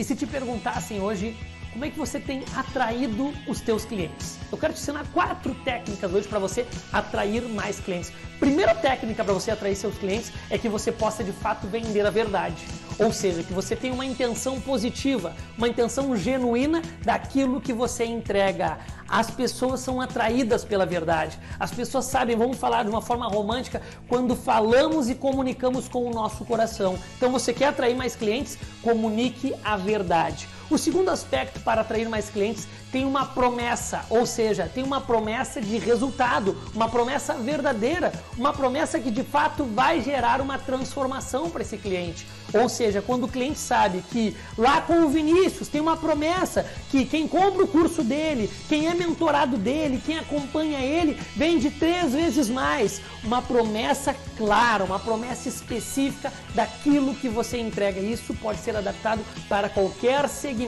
E se te perguntassem hoje como é que você tem atraído os teus clientes? Eu quero te ensinar quatro técnicas hoje para você atrair mais clientes. Primeira técnica para você atrair seus clientes é que você possa de fato vender a verdade. Ou seja, que você tenha uma intenção positiva, uma intenção genuína daquilo que você entrega. As pessoas são atraídas pela verdade. As pessoas sabem, vamos falar de uma forma romântica, quando falamos e comunicamos com o nosso coração. Então você quer atrair mais clientes? Comunique a verdade. O segundo aspecto para atrair mais clientes tem uma promessa, ou seja, tem uma promessa de resultado, uma promessa verdadeira, uma promessa que de fato vai gerar uma transformação para esse cliente. Ou seja, quando o cliente sabe que lá com o Vinícius tem uma promessa que quem compra o curso dele, quem é mentorado dele, quem acompanha ele, vende três vezes mais. Uma promessa clara, uma promessa específica daquilo que você entrega. Isso pode ser adaptado para qualquer segmento,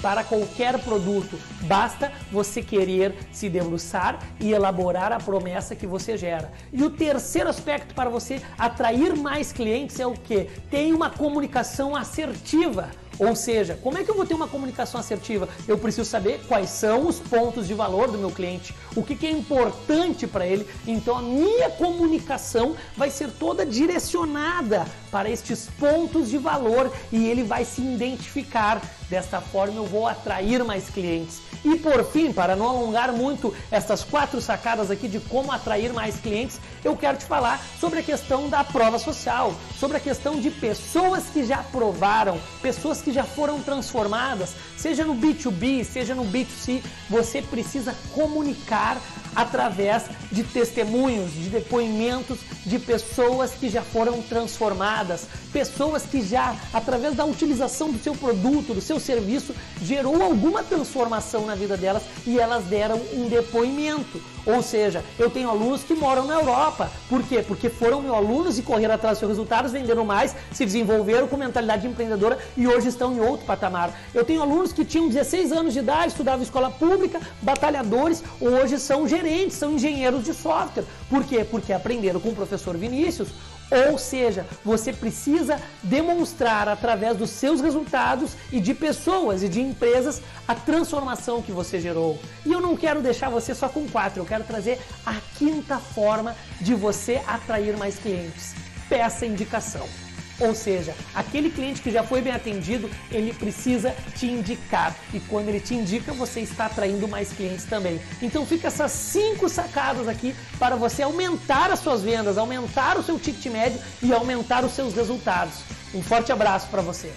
para qualquer produto. Basta você querer se debruçar e elaborar a promessa que você gera. E o terceiro aspecto para você atrair mais clientes é o que? Tem uma comunicação assertiva. Ou seja, como é que eu vou ter uma comunicação assertiva? Eu preciso saber quais são os pontos de valor do meu cliente, o que, que é importante para ele. Então a minha comunicação vai ser toda direcionada para estes pontos de valor e ele vai se identificar. Desta forma eu vou atrair mais clientes. E por fim, para não alongar muito essas quatro sacadas aqui de como atrair mais clientes, eu quero te falar sobre a questão da prova social, sobre a questão de pessoas que já provaram, pessoas que já foram transformadas, seja no B2B, seja no B2C, você precisa comunicar através de testemunhos, de depoimentos de pessoas que já foram transformadas, pessoas que já, através da utilização do seu produto, do seu serviço, gerou alguma transformação na vida delas e elas deram um depoimento. Ou seja, eu tenho alunos que moram na Europa. Por quê? Porque foram meus alunos e correram atrás dos seus resultados, venderam mais, se desenvolveram com mentalidade empreendedora e hoje estão em outro patamar. Eu tenho alunos que tinham 16 anos de idade, estudavam escola pública, batalhadores, hoje são gerentes, são engenheiros de software. Por quê? Porque aprenderam com o professor Vinícius ou seja, você precisa demonstrar através dos seus resultados e de pessoas e de empresas a transformação que você gerou. E eu não quero deixar você só com quatro, eu quero trazer a quinta forma de você atrair mais clientes. Peça indicação. Ou seja, aquele cliente que já foi bem atendido, ele precisa te indicar. E quando ele te indica, você está atraindo mais clientes também. Então fica essas cinco sacadas aqui para você aumentar as suas vendas, aumentar o seu ticket médio e aumentar os seus resultados. Um forte abraço para você.